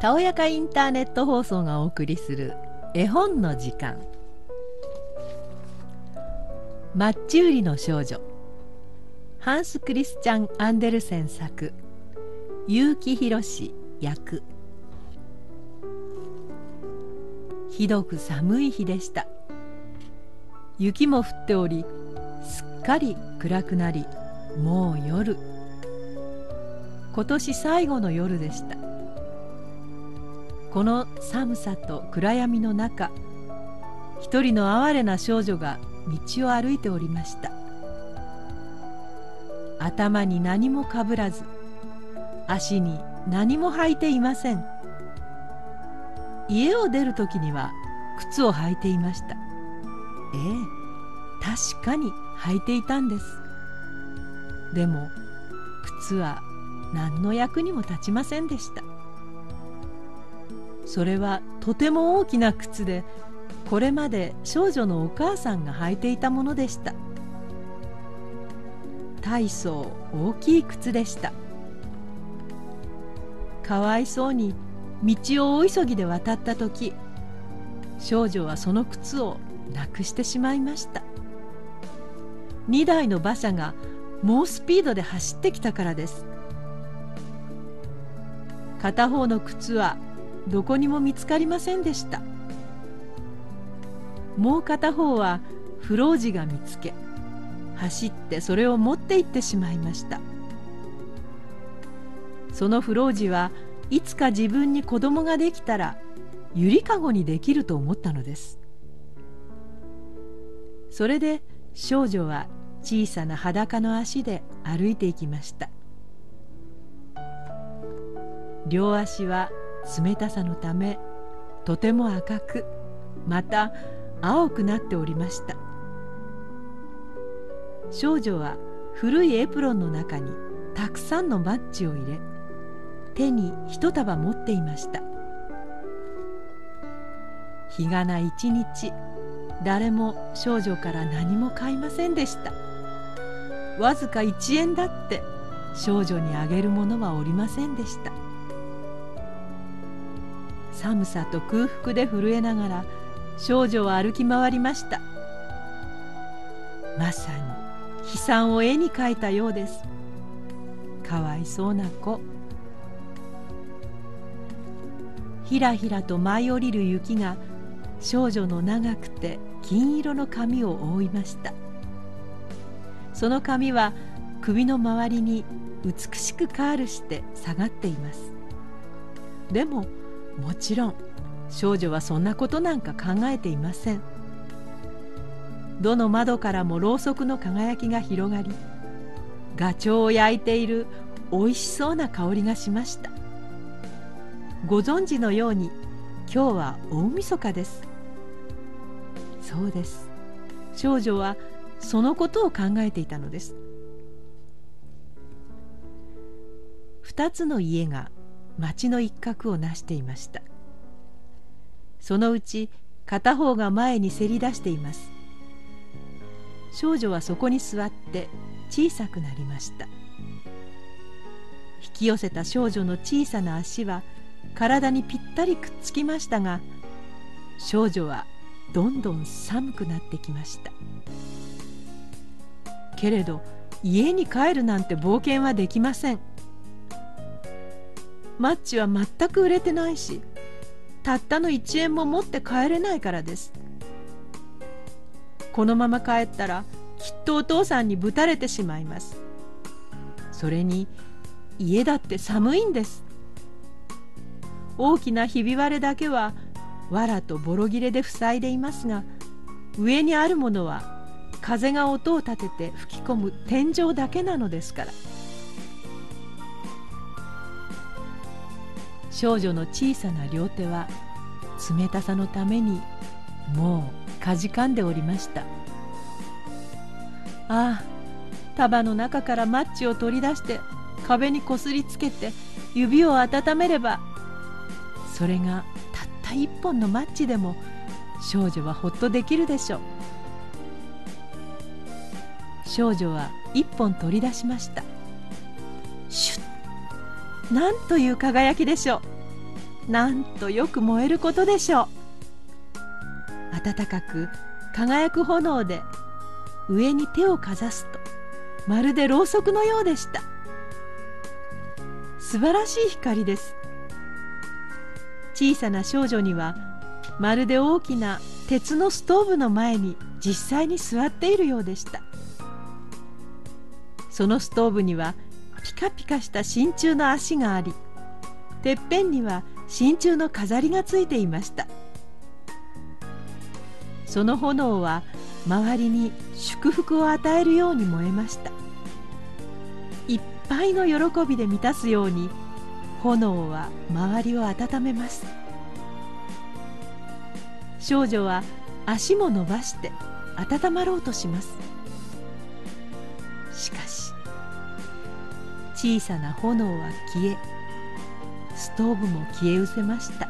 たおやかインターネット放送がお送りする絵本の時間。マッチ売りの少女ハンス・クリスチャン・アンデルセン作結城宏役。ひどく寒い日でした。雪も降っておりすっかり暗くなりもう夜。今年最後の夜でした。この寒さと暗闇の中一人の哀れな少女が道を歩いておりました。頭に何もかぶらず足に何も履いていません。家を出る時には靴を履いていました。ええ確かに履いていたんです。でも靴は何の役にも立ちませんでした。それはとても大きな靴でこれまで少女のお母さんが履いていたものでした。大層大きい靴でした。かわいそうに道を大急ぎで渡った時少女はその靴をなくしてしまいました。2台の馬車が猛スピードで走ってきたからです。片方の靴はどこにも見つかりませんでした。もう片方はフロージが見つけ走ってそれを持って行ってしまいました。そのフロージはいつか自分に子供ができたらゆりかごにできると思ったのです。それで少女は小さな裸の足で歩いていきました。両足は冷たさのためとても赤くまた青くなっておりました。少女は古いエプロンの中にたくさんのマッチを入れ手に一束持っていました。日がな一日誰も少女から何も買いませんでした。わずか1円だって少女にあげるものはおりませんでした。寒さと空腹で震えながら少女は歩き回りました。まさに悲惨を絵に描いたようです。かわいそうな子。ひらひらと舞い降りる雪が少女の長くて金色の髪を覆いました。その髪は首の周りに美しくカールして下がっています。でももちろん少女はそんなことなんか考えていません。どの窓からもろうそくの輝きが広がりガチョウを焼いているおいしそうな香りがしました。ご存知のように今日は大晦日です。そうです。少女はそのことを考えていたのです。2つの家が町の一角をなしていました。そのうち片方が前にせり出しています。少女はそこに座って小さくなりました。引き寄せた少女の小さな足は体にぴったりくっつきましたが少女はどんどん寒くなってきました。けれど家に帰るなんて冒険はできません。マッチは全く売れてないしたったの1円も持って帰れないからです。このまま帰ったらきっとお父さんにぶたれてしまいます。それに家だって寒いんです。大きなひび割れだけは藁とボロ切れで塞いでいますが上にあるものは風が音を立てて吹き込む天井だけなのですから。少女の小さな両手は冷たさのためにもうかじかんでおりました。ああ束の中からマッチを取り出して壁にこすりつけて指を温めればそれがたった一本のマッチでも少女はほっとできるでしょう。少女は一本取り出しました。シュッなんという輝きでしょう。なんとよく燃えることでしょう。暖かく輝く炎で上に手をかざすとまるでろうそくのようでした。素晴らしい光です。小さな少女にはまるで大きな鉄のストーブの前に実際に座っているようでした。そのストーブにはカピカした真鍮の足がありてっぺんには真鍮の飾りがついていました。その炎は周りに祝福を与えるように燃えました。いっぱいの喜びで満たすように炎は周りを温めます。少女は足も伸ばして温まろうとします。小さな炎は消えストーブも消え失せました。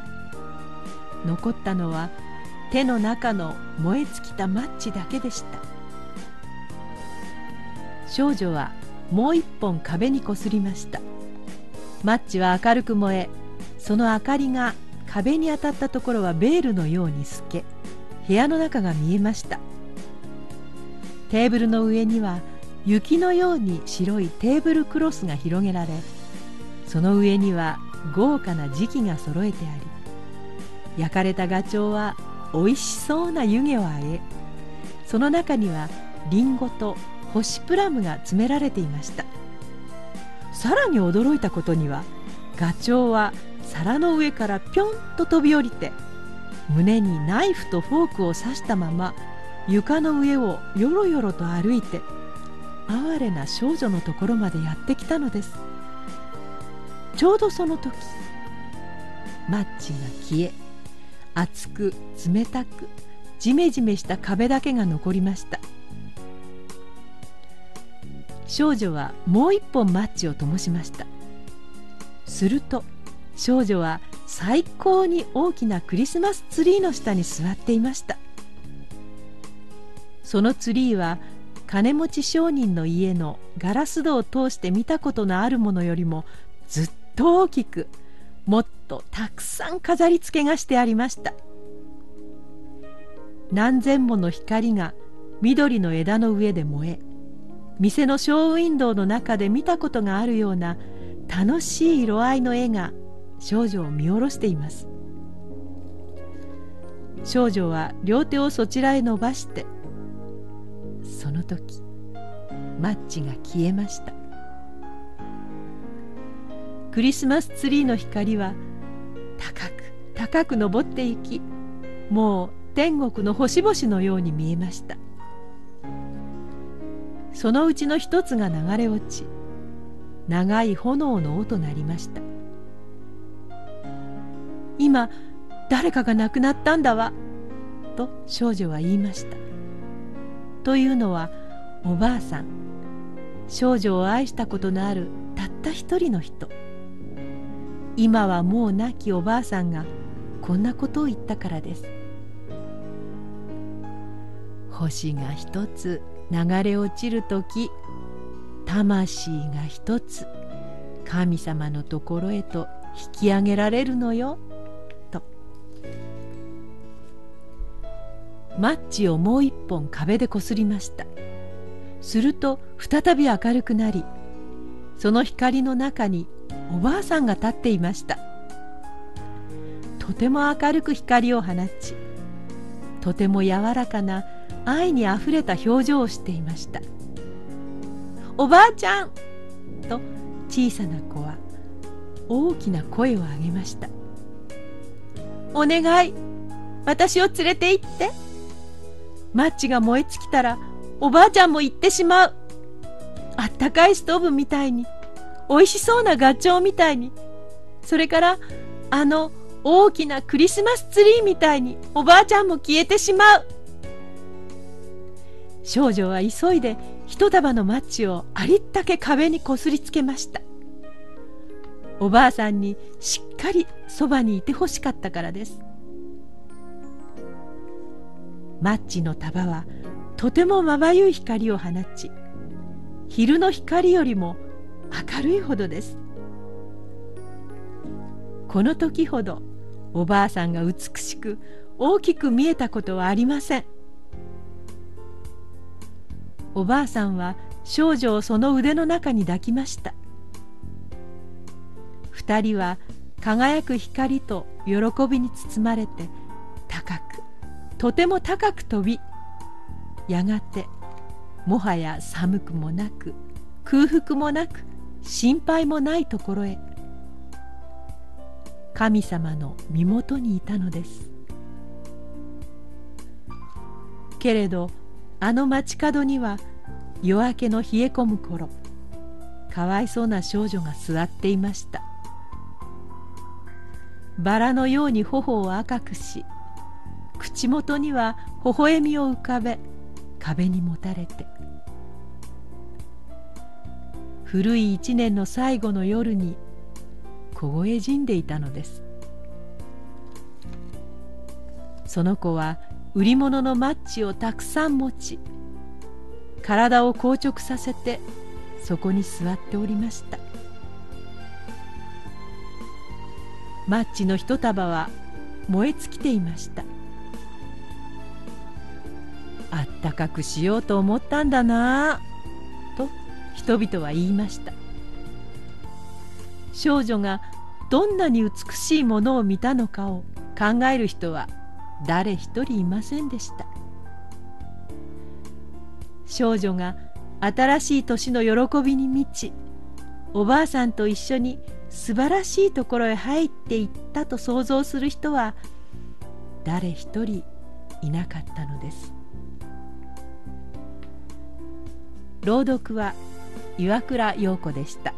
残ったのは手の中の燃え尽きたマッチだけでした。少女はもう一本壁にこすりました。マッチは明るく燃えその明かりが壁に当たったところはベールのように透け部屋の中が見えました。テーブルの上には雪のように白いテーブルクロスが広げられその上には豪華な磁器が揃えてあり焼かれたガチョウはおいしそうな湯気をあげその中にはリンゴと干しプラムが詰められていました。さらに驚いたことにはガチョウは皿の上からぴょんと飛び降りて胸にナイフとフォークを刺したまま床の上をよろよろと歩いて哀れな少女のところまでやってきたのです。ちょうどその時マッチが消え熱く冷たくジメジメした壁だけが残りました。少女はもう一本マッチを灯しました。すると少女は最高に大きなクリスマスツリーの下に座っていました。そのツリーは金持ち商人の家のガラス戸を通して見たことのあるものよりもずっと大きくもっとたくさん飾り付けがしてありました。何千もの光が緑の枝の上で燃え店のショーウィンドウの中で見たことがあるような楽しい色合いの絵が少女を見下ろしています。少女は両手をそちらへ伸ばしてその時マッチが消えました。クリスマスツリーの光は高く高く登っていきもう天国の星々のように見えました。そのうちの一つが流れ落ち長い炎の音となりました。今誰かが亡くなったんだわと少女は言いました。というのはおばあさん少女を愛したことのあるたった一人の人。今はもう亡きおばあさんがこんなことを言ったからです。星が一つ流れ落ちる時魂が一つ神様のところへと引き上げられるのよ。マッチをもう一本壁でこすりました。すると再び明るくなりその光の中におばあさんが立っていました。とても明るく光を放ちとても柔らかな愛にあふれた表情をしていました。おばあちゃん！と小さな子は大きな声を上げました。お願い！私を連れて行って！マッチが燃え尽きたらおばあちゃんも行ってしまう。あったかいストーブみたいに美味しそうなガチョウみたいにそれからあの大きなクリスマスツリーみたいにおばあちゃんも消えてしまう。少女は急いで一束のマッチをありったけ壁にこすりつけました。おばあさんにしっかりそばにいてほしかったからです。マッチの束はとてもまばゆい光を放ち昼の光よりも明るいほどです。この時ほどおばあさんが美しく大きく見えたことはありません。おばあさんは少女をその腕の中に抱きました。二人は輝く光と喜びに包まれてとても高く飛びやがてもはや寒くもなく空腹もなく心配もないところへ神様の身元にいたのです。けれどあの街角には夜明けの冷え込む頃かわいそうな少女が座っていました。バラのように頬を赤くし口元には微笑みを浮かべ壁にもたれて。古い一年の最後の夜に凍え死んでいたのです。その子は売り物のマッチをたくさん持ち体を硬直させてそこに座っておりました。マッチの一束は燃え尽きていました。あったかくしようと思ったんだなと人々は言いました。少女がどんなに美しいものを見たのかを考える人は誰一人いませんでした。少女が新しい年の喜びに満ちおばあさんと一緒に素晴らしいところへ入っていったと想像する人は誰一人いなかったのです。朗読は岩倉陽子でした。